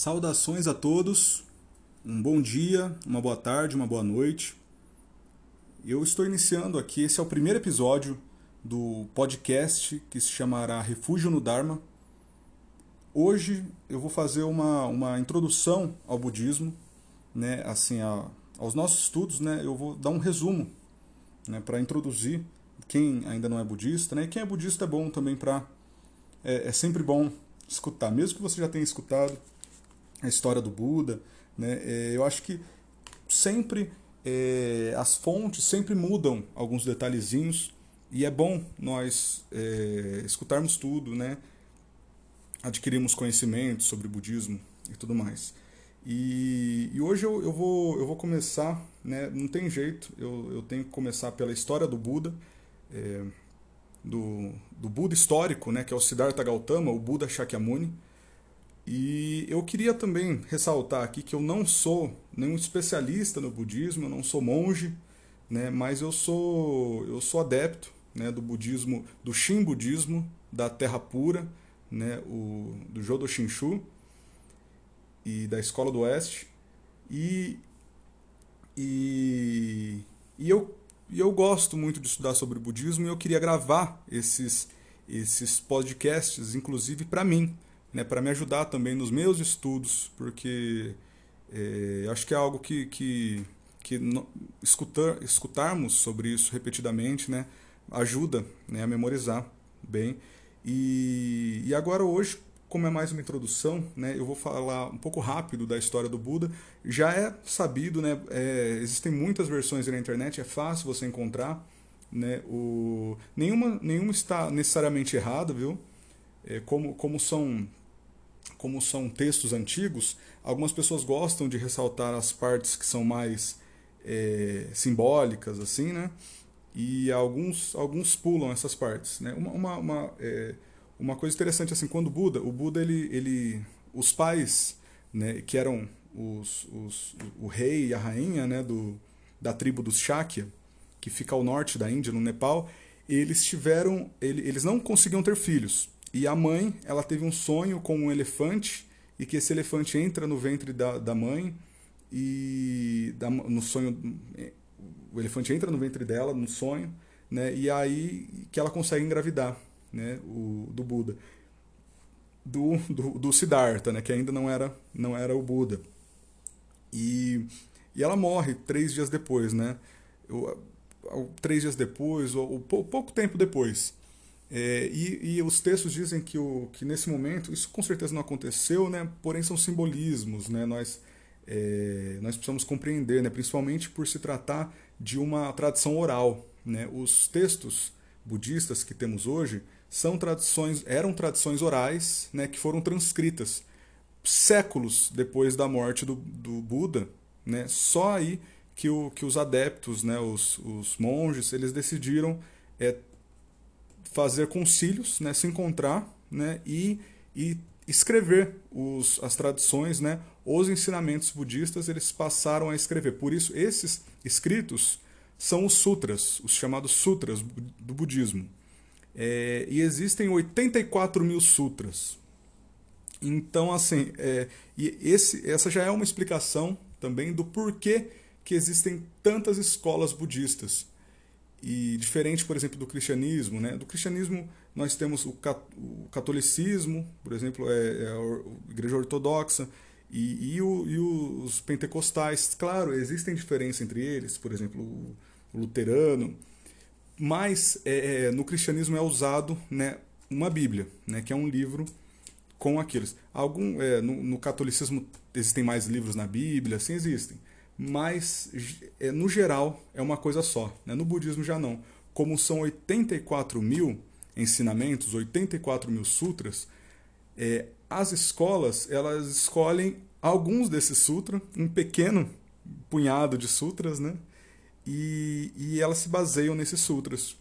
Saudações a todos, um bom dia, uma boa tarde, uma boa noite. Eu estou iniciando aqui, esse é o primeiro episódio do podcast que se chamará Refúgio no Dharma. Hoje eu vou fazer uma, uma introdução ao budismo, né, assim, a, aos nossos estudos, né, eu vou dar um resumo né, para introduzir quem ainda não é budista, né, e quem é budista é bom também para. É, é sempre bom escutar, mesmo que você já tenha escutado a história do Buda, né, é, eu acho que sempre é, as fontes sempre mudam alguns detalhezinhos e é bom nós é, escutarmos tudo, né? Adquirirmos conhecimento sobre budismo e tudo mais. E, e hoje eu, eu, vou, eu vou começar, né? Não tem jeito, eu, eu tenho que começar pela história do Buda, é, do, do Buda histórico, né? Que é o Siddhartha Gautama, o Buda Shakyamuni. E eu queria também ressaltar aqui que eu não sou nenhum especialista no budismo, eu não sou monge, né, mas eu sou eu sou adepto, né, do budismo, do Shin budismo, da Terra Pura, né, o do Jodo Shinshu e da Escola do Oeste. E e, e eu e eu gosto muito de estudar sobre o budismo e eu queria gravar esses esses podcasts inclusive para mim né, para me ajudar também nos meus estudos, porque é, acho que é algo que, que, que no, escutar, escutarmos sobre isso repetidamente né, ajuda né, a memorizar bem. E, e agora hoje, como é mais uma introdução, né, eu vou falar um pouco rápido da história do Buda. Já é sabido, né, é, existem muitas versões na internet, é fácil você encontrar. Né, o, nenhuma, nenhuma está necessariamente errada, viu? É, como, como são como são textos antigos, algumas pessoas gostam de ressaltar as partes que são mais é, simbólicas, assim, né? E alguns, alguns pulam essas partes, né? Uma, uma, uma, é, uma coisa interessante, assim, quando o Buda, o Buda, ele, ele os pais, né, que eram os, os, o rei e a rainha, né, do, da tribo dos Shakya, que fica ao norte da Índia, no Nepal, eles tiveram, eles não conseguiam ter filhos. E a mãe, ela teve um sonho com um elefante e que esse elefante entra no ventre da, da mãe e da, no sonho o elefante entra no ventre dela no sonho, né? E aí que ela consegue engravidar, né? O do Buda, do, do, do Siddhartha, né? Que ainda não era não era o Buda. E, e ela morre três dias depois, né? Eu, três dias depois ou, ou pouco tempo depois. É, e, e, os textos dizem que, o, que nesse momento, isso com certeza não aconteceu, né? porém são simbolismos, né? nós, é, nós precisamos compreender, né? principalmente por se tratar de uma tradição oral. Né? Os textos budistas que temos hoje são tradições, eram tradições orais né? que foram transcritas séculos depois da morte do, do Buda, né? só aí que, o, que os adeptos, né? os, os monges, eles decidiram é, fazer concílios, né, se encontrar né, e, e escrever os, as tradições, né, os ensinamentos budistas, eles passaram a escrever. Por isso, esses escritos são os sutras, os chamados sutras do budismo. É, e existem 84 mil sutras. Então, assim, é, e esse, essa já é uma explicação também do porquê que existem tantas escolas budistas. E diferente, por exemplo, do cristianismo, né? Do cristianismo nós temos o, catolicismo, por exemplo, é, é a igreja ortodoxa, e, e, o, e, os pentecostais. Claro, existem diferenças entre eles, por exemplo, o, luterano, mas é, é, no cristianismo é usado né, uma Bíblia, né, que é um livro com aqueles. Algum, é, no, no catolicismo existem mais livros na Bíblia, sim existem mas é, no geral é uma coisa só. Né? No budismo já não. Como são 84 mil ensinamentos, 84 mil sutras, é, as escolas elas escolhem alguns desses sutras, um pequeno punhado de sutras, né? E, e elas se baseiam nesses sutras.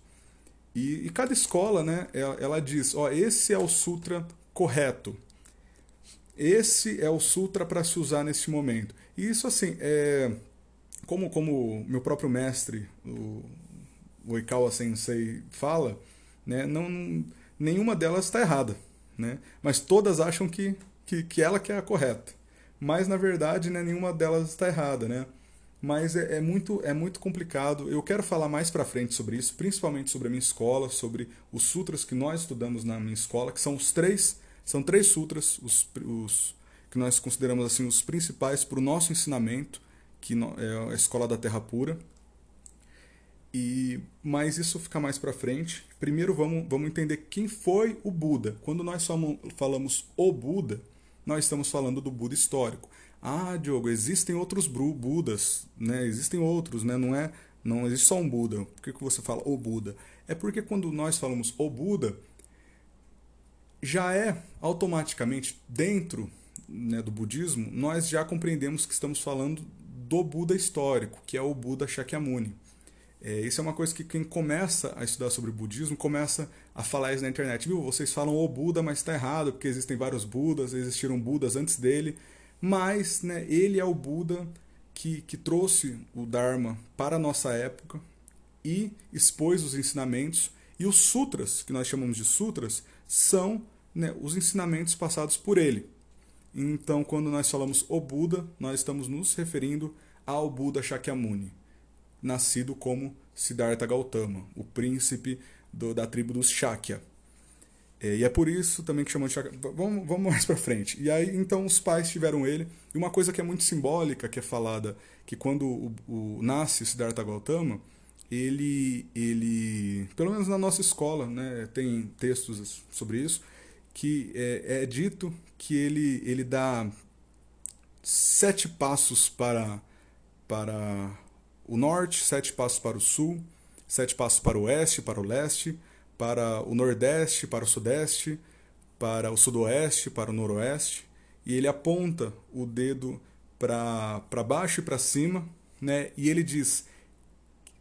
E, e cada escola, né, ela, ela diz, ó, esse é o sutra correto. Esse é o sutra para se usar nesse momento. E isso, assim, é, como, como meu próprio mestre, o, o Ikawa Sensei, fala, né, não, nenhuma delas está errada. Né? Mas todas acham que, que, que ela que é a correta. mas na verdade né, nenhuma delas está errada, né? Mas é, é, muito, é muito complicado. Eu quero falar mais para frente sobre isso, principalmente sobre a minha escola, sobre os sutras que nós estudamos na minha escola, que são os três, são três sutras, os, os que nós consideramos assim os principais para o nosso ensinamento, que é a escola da Terra Pura. E mas isso fica mais para frente. Primeiro vamos, vamos entender quem foi o Buda. Quando nós falamos o Buda, nós estamos falando do Buda histórico. Ah, Diogo, existem outros Budas, né? Existem outros, né? Não é, não existe só um Buda. Por que, que você fala o Buda? É porque quando nós falamos o Buda, já é automaticamente dentro né, do budismo, nós já compreendemos que estamos falando do Buda histórico, que é o Buda Shakyamuni. É, isso é uma coisa que quem começa a estudar sobre budismo começa a falar isso na internet. Viu? Vocês falam o Buda, mas está errado, porque existem vários Budas, existiram Budas antes dele. Mas né, ele é o Buda que, que trouxe o Dharma para a nossa época e expôs os ensinamentos. E os sutras, que nós chamamos de sutras, são né, os ensinamentos passados por ele. Então, quando nós falamos o Buda, nós estamos nos referindo ao Buda Shakyamuni, nascido como Siddhartha Gautama, o príncipe do, da tribo dos Shakya. É, e é por isso também que chamam de Shakya. Vamos, vamos mais para frente. E aí, então, os pais tiveram ele. E uma coisa que é muito simbólica, que é falada, que quando o, o nasce Siddhartha Gautama, ele, ele, pelo menos na nossa escola, né, tem textos sobre isso, que é, é dito que ele, ele dá sete passos para, para o norte, sete passos para o sul, sete passos para o oeste, para o leste, para o nordeste, para o sudeste, para o sudoeste, para o noroeste, e ele aponta o dedo para baixo e para cima, né? e ele diz: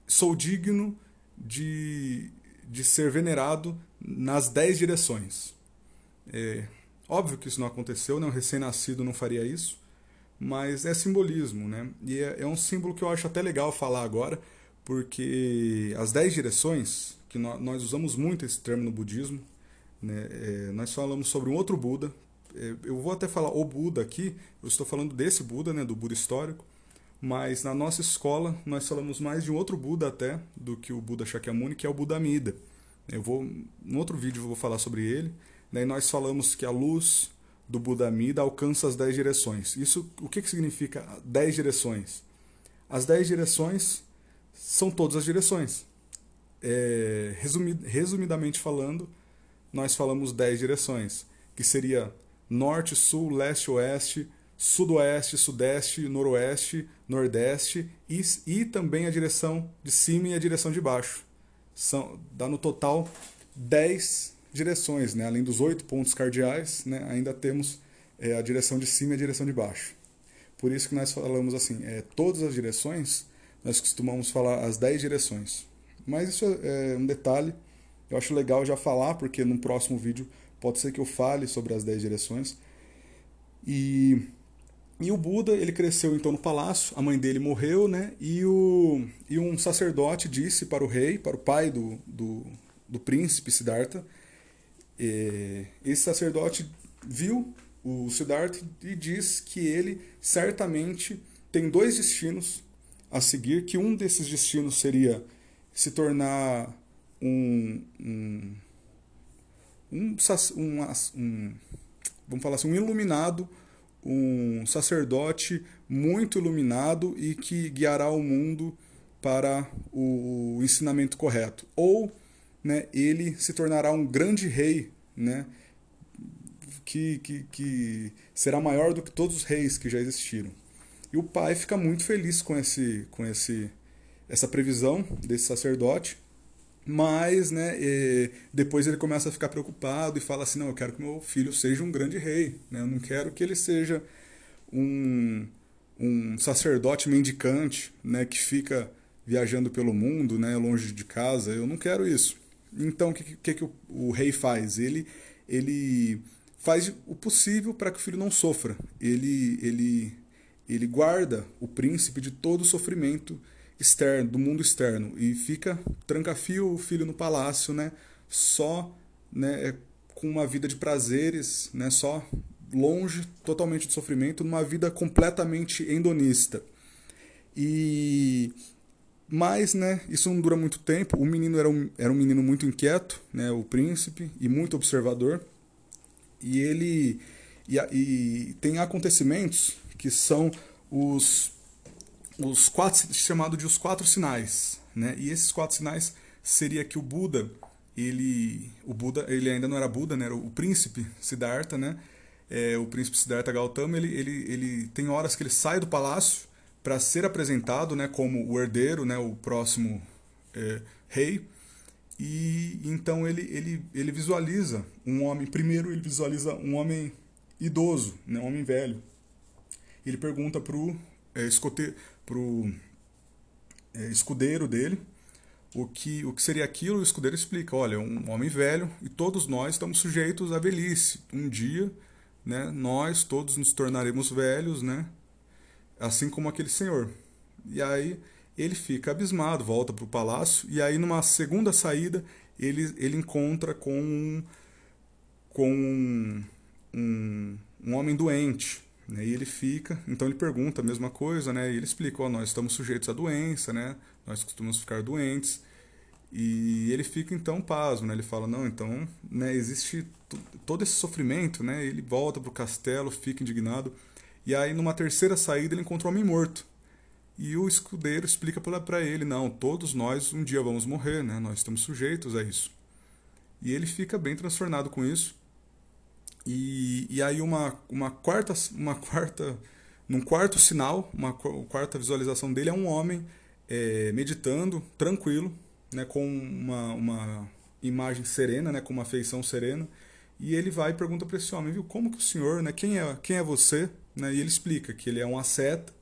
Sou digno de, de ser venerado nas dez direções. É, óbvio que isso não aconteceu, né? um recém-nascido não faria isso, mas é simbolismo, né? E é, é, um símbolo que eu acho até legal falar agora, porque as dez direções, que nós, nós usamos muito esse termo no budismo, né? É, nós falamos sobre um outro Buda, é, eu vou até falar o Buda aqui, eu estou falando desse Buda, né, do Buda histórico, mas na nossa escola nós falamos mais de um outro Buda até do que o Buda Shakyamuni, que é o Buda Amida. Eu vou, no outro vídeo eu vou falar sobre ele, Daí nós falamos que a luz do Buda Amida alcança as dez direções. Isso, o que, que significa dez direções? As dez direções são todas as direções. É, resumid, resumidamente falando, nós falamos dez direções, que seria norte, sul, leste, oeste, sudoeste, sudeste, noroeste, nordeste e, e também a direção de cima e a direção de baixo. São, dá no total 10 direções, né? além dos oito pontos cardeais, né? ainda temos é, a direção de cima e a direção de baixo. Por isso que nós falamos assim, é, todas as direções, nós costumamos falar as dez direções. Mas isso é, é um detalhe, eu acho legal já falar, porque no próximo vídeo pode ser que eu fale sobre as dez direções. E, e o Buda, ele cresceu então no palácio, a mãe dele morreu, né? E, o, e um sacerdote disse para o rei, para o pai do, do, do príncipe Siddhartha, é, esse sacerdote viu o Siddhartha e diz que ele certamente tem dois destinos a seguir, que um desses destinos seria se tornar um, um, um, um, um vamos falar assim, um iluminado, um sacerdote muito iluminado e que guiará o mundo para o ensinamento correto. Ou né, ele se tornará um grande rei, né, que, que, que será maior do que todos os reis que já existiram. E o pai fica muito feliz com, esse, com esse, essa previsão desse sacerdote, mas né, depois ele começa a ficar preocupado e fala assim: não, eu quero que meu filho seja um grande rei, né, eu não quero que ele seja um, um sacerdote mendicante né, que fica viajando pelo mundo, né, longe de casa, eu não quero isso. Então, o que, que, que o, o, rei faz? Ele, ele faz o possível para que o filho não sofra. Ele, ele, ele guarda o príncipe de todo o sofrimento externo, do mundo externo, e fica tranca-fio o filho no palácio, né? Só né, é, com uma vida de prazeres, né? Só longe totalmente de sofrimento, numa vida completamente endonista. E mas, né, isso não dura muito tempo. O menino era um, era um menino muito inquieto, né, o príncipe, e muito observador. E ele e, e tem acontecimentos que são os os quatro chamado de os quatro sinais, né? E esses quatro sinais seria que o Buda, ele o Buda, ele ainda não era Buda, né? Era o príncipe Siddhartha, né? É, o príncipe Siddhartha Gautama, ele, ele, ele tem horas que ele sai do palácio para ser apresentado, né, como o herdeiro, né, o próximo é, rei. E então ele, ele, ele visualiza um homem, primeiro ele visualiza um homem idoso, né, um homem velho. Ele pergunta pro é, escote, pro é, escudeiro dele o que, o que seria aquilo, o escudeiro explica, olha, um homem velho e todos nós estamos sujeitos à velhice. Um dia, né, nós todos nos tornaremos velhos, né, assim como aquele senhor. E aí ele fica abismado, volta para o palácio, e aí numa segunda saída ele, ele encontra com com um, um homem doente, né? E ele fica, então ele pergunta a mesma coisa, né? E ele explica, oh, nós estamos sujeitos à doença, né? Nós costumamos ficar doentes. E ele fica então pasmo, né? Ele fala, não, então, né, existe todo esse sofrimento, né? Ele volta para o castelo, fica indignado. E aí numa terceira saída ele encontra um homem morto. E o escudeiro explica para ele, não, todos nós um dia vamos morrer, né? Nós estamos sujeitos a isso. E ele fica bem transtornado com isso. E, e aí uma, uma quarta uma quarta num quarto sinal, uma quarta visualização dele é um homem é, meditando, tranquilo, né, com uma, uma imagem serena, né, com uma feição serena. E ele vai e pergunta para esse homem, viu, como que o senhor, né, quem é, quem é você? Né, e ele explica que ele é um asceta,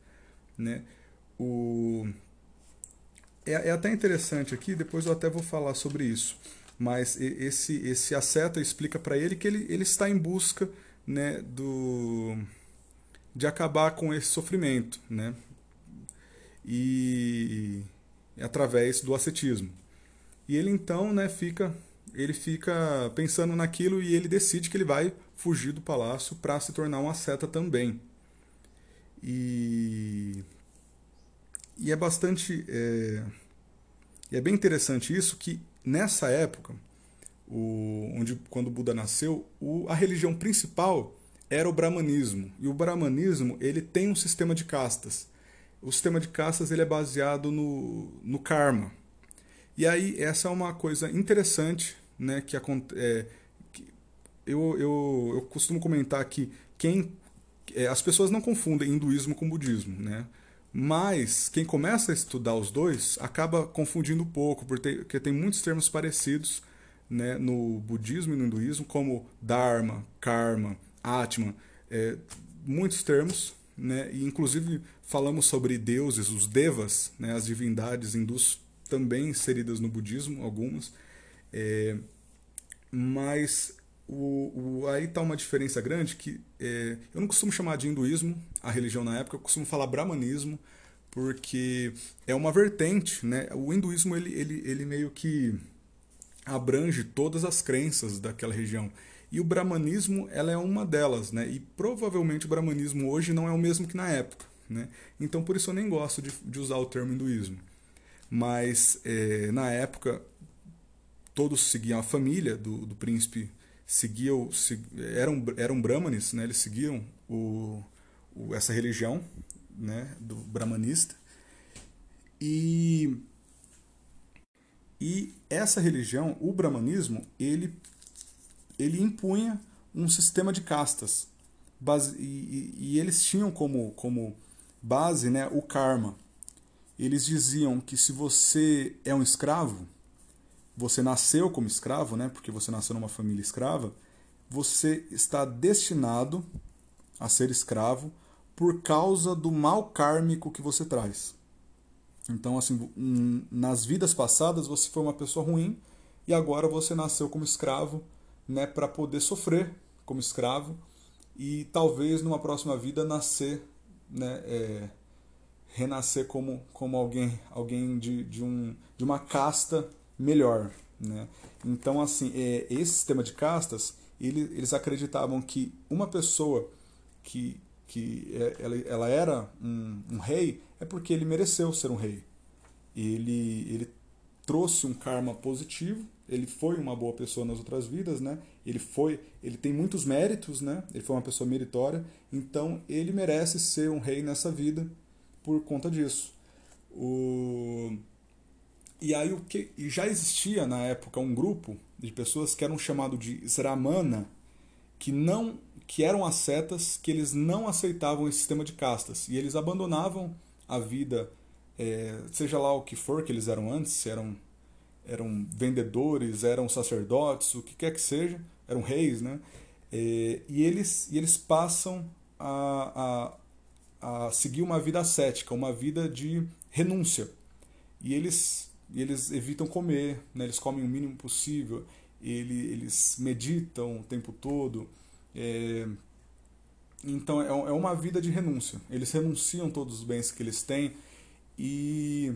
né, o... É, é até interessante aqui, depois eu até vou falar sobre isso mas esse esse asceta explica para ele que ele, ele está em busca né, do de acabar com esse sofrimento, né? E através do ascetismo. E ele então, né, fica ele fica pensando naquilo e ele decide que ele vai fugir do palácio para se tornar um asceta também. E, e é bastante é, é bem interessante isso que nessa época, o, onde quando Buda nasceu, o, a religião principal era o brahmanismo. E o brahmanismo ele tem um sistema de castas. O sistema de castas ele é baseado no, no karma. E aí essa é uma coisa interessante, né, que, é, que eu, eu, eu costumo comentar que quem é, as pessoas não confundem hinduísmo com budismo, né? Mas quem começa a estudar os dois acaba confundindo um pouco, porque tem muitos termos parecidos né, no budismo e no hinduísmo, como Dharma, Karma, Atman, é, muitos termos, né, e inclusive falamos sobre deuses, os devas, né, as divindades hindus também inseridas no budismo, algumas, é, mas o, o, aí está uma diferença grande que é, eu não costumo chamar de hinduísmo a religião na época, eu costumo falar brahmanismo, porque é uma vertente, né? O hinduísmo ele, ele, ele meio que abrange todas as crenças daquela região. E o brahmanismo ela é uma delas, né? E provavelmente o brahmanismo hoje não é o mesmo que na época, né? Então por isso eu nem gosto de, de usar o termo hinduísmo. Mas é, na época todos seguiam a família do, do príncipe seguiam, eram, eram brahmanes, né? eles seguiam o, o, essa religião né? do brahmanista. E, e essa religião, o brahmanismo, ele, ele impunha um sistema de castas. Base, e, e, eles tinham como, como base né, o karma. Eles diziam que se você é um escravo, você nasceu como escravo, né? Porque você nasceu numa família escrava, você está destinado a ser escravo por causa do mal kármico que você traz. Então, assim, nas vidas passadas você foi uma pessoa ruim e agora você nasceu como escravo, né, para poder sofrer como escravo e talvez numa próxima vida nascer, né, é, renascer como, como alguém, alguém de, de, um, de uma casta melhor, né? Então, assim, é, esse sistema de castas ele, eles acreditavam que uma pessoa que, que é, ela, ela era um, um rei é porque ele mereceu ser um rei. Ele, ele trouxe um karma positivo, ele foi uma boa pessoa nas outras vidas, né? Ele foi, ele tem muitos méritos, né? Ele foi uma pessoa meritória, então ele merece ser um rei nessa vida por conta disso. O e aí o que e já existia na época um grupo de pessoas que eram chamado de Sramana, que não que eram ascetas, que eles não aceitavam esse sistema de castas e eles abandonavam a vida, é, seja lá o que for que eles eram antes, eram eram vendedores, eram sacerdotes, o que quer que seja, eram reis, né? É, e eles e eles passam a, a, a seguir uma vida ascética, uma vida de renúncia. E eles e eles evitam comer, né? eles comem o mínimo possível, ele, eles meditam o tempo todo. É... Então é, é uma vida de renúncia. Eles renunciam todos os bens que eles têm e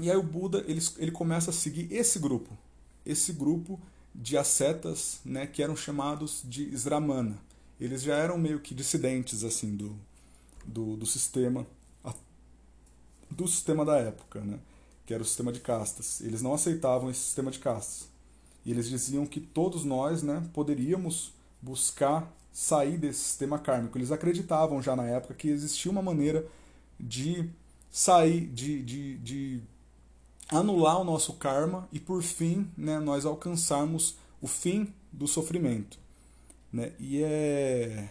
e aí o Buda ele, ele começa a seguir esse grupo, esse grupo de ascetas, né, que eram chamados de Sramana. Eles já eram meio que dissidentes assim do, do, do sistema do sistema da época, né? Que era o sistema de castas. Eles não aceitavam esse sistema de castas. E eles diziam que todos nós né, poderíamos buscar sair desse sistema kármico. Eles acreditavam já na época que existia uma maneira de sair, de, de, de anular o nosso karma e, por fim, né, nós alcançarmos o fim do sofrimento. Né? E é,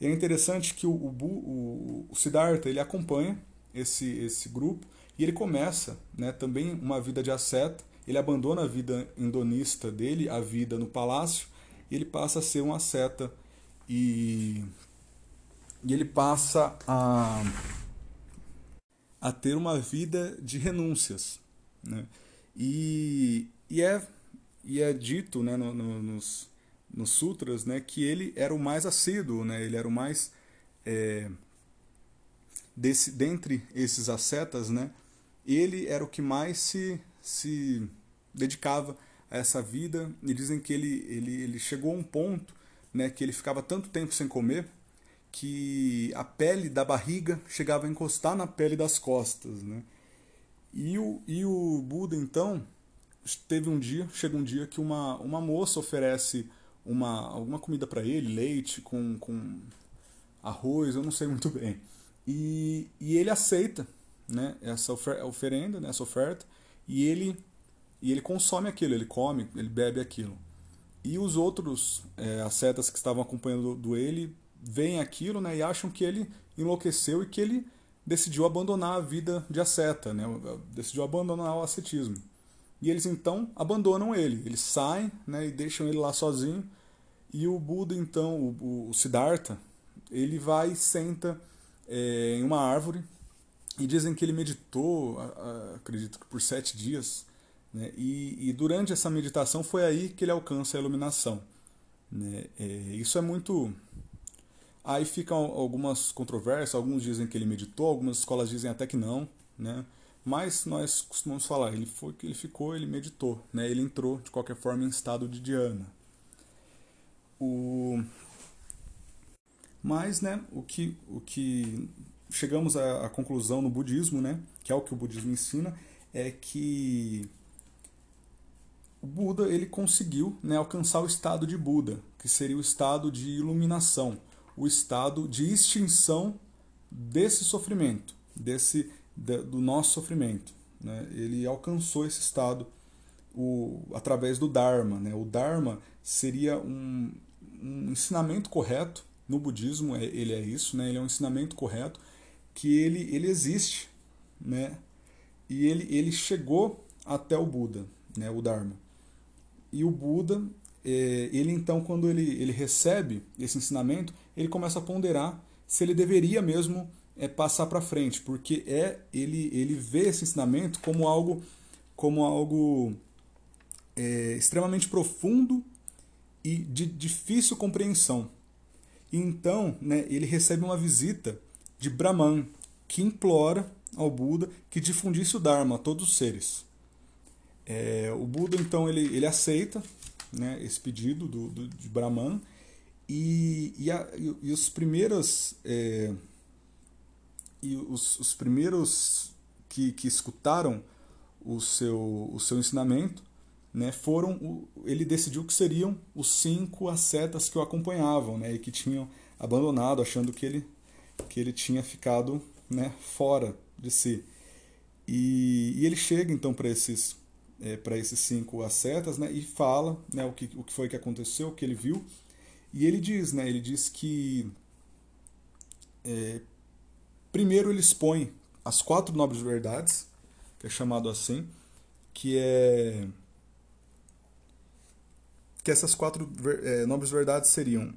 é interessante que o, o, o, Siddhartha ele acompanha esse, esse grupo e ele começa né, também uma vida de asceta, ele abandona a vida indonista dele, a vida no palácio, e ele passa a ser um asceta e, e ele passa a, a ter uma vida de renúncias. Né? E, e, é, e é dito né, no, no, nos, nos sutras né, que ele era o mais assíduo, né, ele era o mais. É, desse, dentre esses ascetas, né, ele era o que mais se, se dedicava a essa vida e dizem que ele, ele, ele chegou a um ponto né, que ele ficava tanto tempo sem comer que a pele da barriga chegava a encostar na pele das costas. Né? E, o, e o Buda, então, teve um dia, chega um dia que uma, uma moça oferece uma, alguma comida para ele, leite com, com arroz, eu não sei muito bem. E, e ele aceita né, essa oferenda, né, essa oferta, e ele, e ele consome aquilo, ele come, ele bebe aquilo. E os outros é, ascetas que estavam acompanhando do ele veem aquilo né, e acham que ele enlouqueceu e que ele decidiu abandonar a vida de asceta, né, decidiu abandonar o ascetismo. E eles então abandonam ele, eles saem né, e deixam ele lá sozinho. E o Buda, então, o, o Siddhartha, ele vai e senta é, em uma árvore e dizem que ele meditou, acredito que por sete dias, né? e, e, durante essa meditação foi aí que ele alcança a iluminação. Né? É, isso é muito. Aí ficam algumas controvérsias, alguns dizem que ele meditou, algumas escolas dizem até que não, né? mas nós costumamos falar, ele foi ele ficou, ele meditou, né? ele entrou de qualquer forma em estado de dhyana. O... Mas né, o, que, o que chegamos à, à conclusão no budismo, né, que é o que o budismo ensina, é que o Buda ele conseguiu né, alcançar o estado de Buda, que seria o estado de iluminação, o estado de extinção desse sofrimento, desse do nosso sofrimento. Né? Ele alcançou esse estado o, através do Dharma. Né? O Dharma seria um, um ensinamento correto no budismo, é, ele é isso, né? ele é um ensinamento correto que ele, ele existe, né? E ele, ele chegou até o Buda, né? O Dharma. E o Buda, é, ele então, quando ele, ele recebe esse ensinamento, ele começa a ponderar se ele deveria mesmo é, passar para frente, porque é ele, ele vê esse ensinamento como algo, como algo é, extremamente profundo e de difícil compreensão. Então, né, ele recebe uma visita de Brahman, que implora ao Buda que difundisse o Dharma a todos os seres. É, o Buda então ele, ele aceita né, esse pedido do, do, de Brahman e, e, a, e os primeiros é, e os, os primeiros que, que escutaram o seu, o seu ensinamento né, foram ele decidiu que seriam os cinco ascetas que o acompanhavam né, e que tinham abandonado achando que ele que ele tinha ficado né, fora de si. E, e ele chega então para esses é, para esses cinco ascetas né, e fala né, o, que, o que foi que aconteceu o que ele viu. E ele diz né, ele diz que é, primeiro ele expõe as quatro nobres verdades que é chamado assim que é que essas quatro é, nobres verdades seriam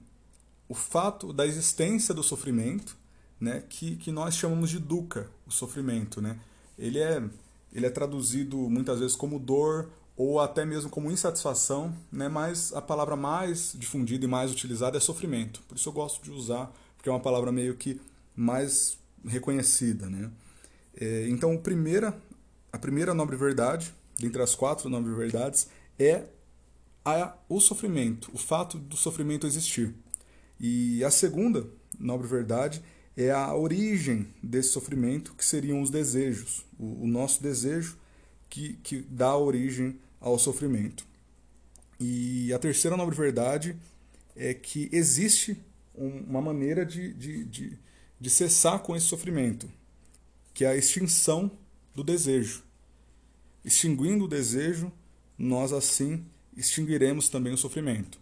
o fato da existência do sofrimento, né, que, que nós chamamos de dukkha, o sofrimento. Né? Ele, é, ele é traduzido muitas vezes como dor ou até mesmo como insatisfação, né, mas a palavra mais difundida e mais utilizada é sofrimento. Por isso eu gosto de usar, porque é uma palavra meio que mais reconhecida. Né? É, então, a primeira, a primeira nobre verdade, dentre as quatro nobres verdades, é a, o sofrimento, o fato do sofrimento existir. E a segunda nobre verdade é a origem desse sofrimento, que seriam os desejos, o, o nosso desejo que, que dá origem ao sofrimento. E a terceira nobre verdade é que existe uma maneira de, de, de, de cessar com esse sofrimento, que é a extinção do desejo. Extinguindo o desejo, nós assim extinguiremos também o sofrimento.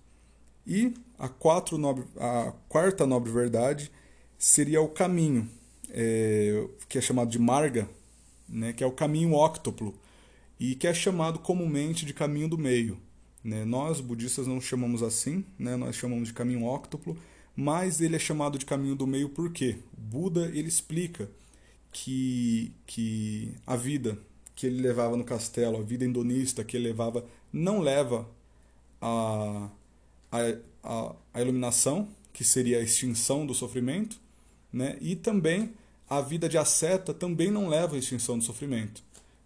E a, nobre, a quarta nobre verdade seria o caminho, é, que é chamado de marga, né, que é o caminho óctuplo, e que é chamado comumente de caminho do meio. Né? Nós, budistas, não chamamos assim, né? nós chamamos de caminho óctuplo, mas ele é chamado de caminho do meio por quê? O Buda ele explica que, que a vida que ele levava no castelo, a vida indonista que ele levava, não leva a, a, a, iluminação, que seria a extinção do sofrimento, né? e também a vida de asceta também não leva à extinção do sofrimento,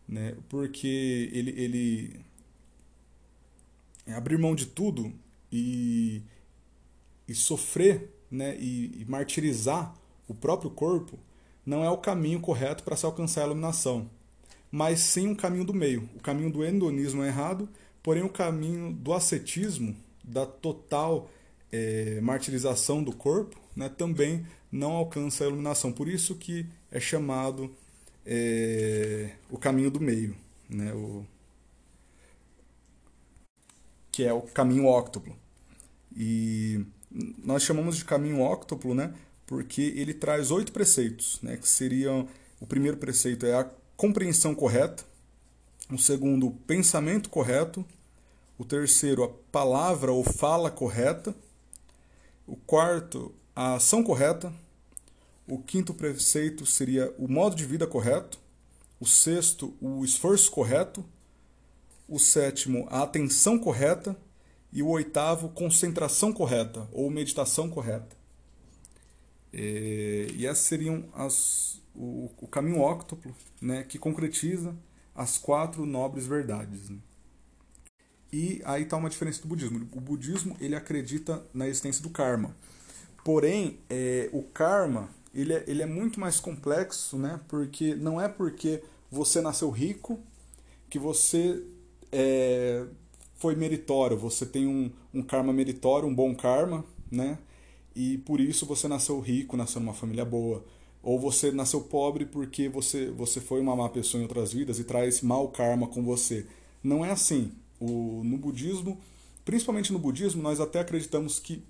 né? porque ele, ele abrir mão de tudo e, e sofrer né? e, e martirizar o próprio corpo não é o caminho correto para se alcançar a iluminação mas sim um caminho do meio. O caminho do hedonismo é errado, porém o caminho do ascetismo, da total é, martirização do corpo, né, também não alcança a iluminação. Por isso que é chamado é, o caminho do meio, né, o, que é o caminho óctuplo. E nós chamamos de caminho óctuplo, né, porque ele traz oito preceitos, né, que seriam o primeiro preceito é a compreensão correta, o segundo, o pensamento correto, o terceiro, a palavra ou fala correta, o quarto, a ação correta, o quinto preceito seria o modo de vida correto, o sexto, o esforço correto, o sétimo, a atenção correta e o oitavo, concentração correta ou meditação correta. E essas seriam as, o, o caminho óctuplo, né, que concretiza as quatro nobres verdades. Né? E aí está uma diferença do budismo. O budismo ele acredita na existência do karma. Porém, é, o karma ele é, ele é muito mais complexo, né? porque não é porque você nasceu rico que você é, foi meritório, você tem um, um karma meritório, um bom karma, né? e por isso você nasceu rico, nasceu numa família boa ou você nasceu pobre porque você, você foi uma má pessoa em outras vidas e traz mau karma com você. Não é assim. O, no budismo, principalmente no budismo, nós até acreditamos que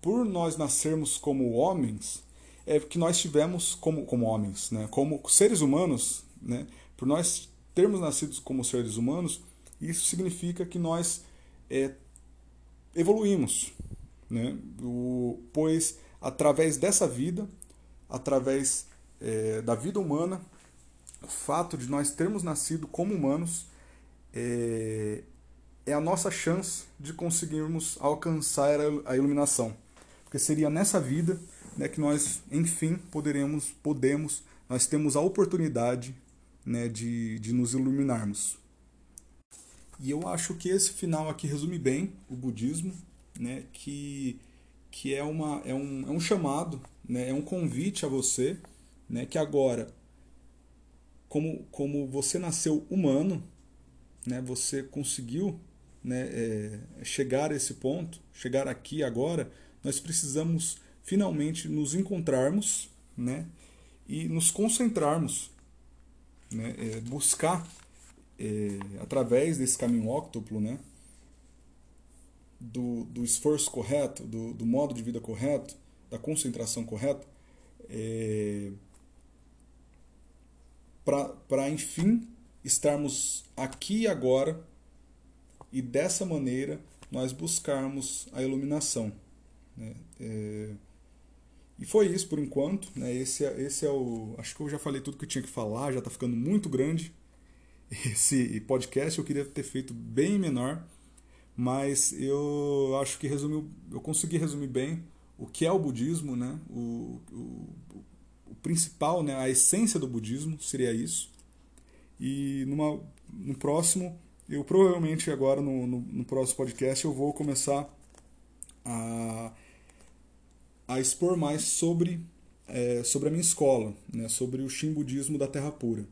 por nós nascermos como homens, é que nós tivemos como, como homens, né? como seres humanos, né? por nós termos nascido como seres humanos, isso significa que nós é, evoluímos. Né? O, pois através dessa vida através é, da vida humana, o fato de nós termos nascido como humanos é, é a nossa chance de conseguirmos alcançar a iluminação. Porque seria nessa vida né, que nós, enfim, poderemos, podemos, nós temos a oportunidade né, de, de nos iluminarmos. E eu acho que esse final aqui resume bem o budismo, né? que, que é, uma, é, um, é um chamado, né? é um convite a você, né? que agora, como, como você nasceu humano, né? você conseguiu né? É, chegar a esse ponto, chegar aqui agora, nós precisamos finalmente nos encontrarmos né? e nos concentrarmos, né? É, buscar é, através desse caminho óctuplo, né, do, do esforço correto, do, do modo de vida correto, da concentração correta, é, para enfim estarmos aqui e agora e dessa maneira nós buscarmos a iluminação. Né? É, e foi isso por enquanto. Né? Esse, é, esse é o. Acho que eu já falei tudo que eu tinha que falar, já está ficando muito grande esse podcast. Eu queria ter feito bem menor, mas eu acho que resumiu, eu consegui resumir bem o que é o budismo, né? o, o, o principal, né? a essência do budismo seria isso. E numa, no próximo, eu provavelmente agora no, no, no próximo podcast eu vou começar a, a expor mais sobre, é, sobre a minha escola, né? sobre o Shin Budismo da Terra Pura.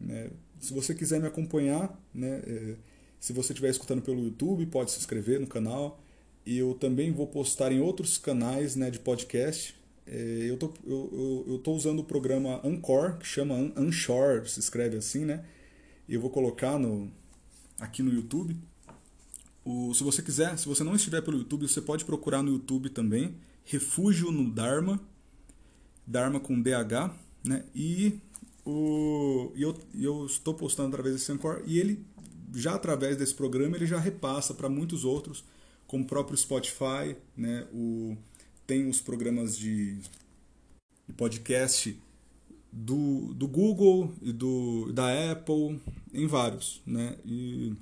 Né? Se você quiser me acompanhar, né, é, se você estiver escutando pelo YouTube, pode se inscrever no canal. E eu também vou postar em outros canais né, de podcast. É, eu, tô, eu, eu, tô usando o programa Anchor, que chama Anchor, se escreve assim, né? Eu vou colocar no, aqui no YouTube. O, se você quiser, se você não estiver pelo YouTube, você pode procurar no YouTube também. Refúgio no Dharma. Dharma com DH. Né? E o, eu, eu estou postando através desse Anchor e ele já através desse programa ele já repassa para muitos outros, como o próprio Spotify, né? O, tem os programas de, de podcast do, do Google e do, da Apple, em vários. Né? E,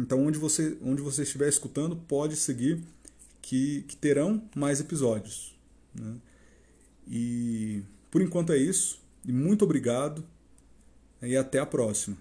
então, onde você, onde você estiver escutando, pode seguir que, que terão mais episódios. Né? E por enquanto é isso. E muito obrigado e até a próxima.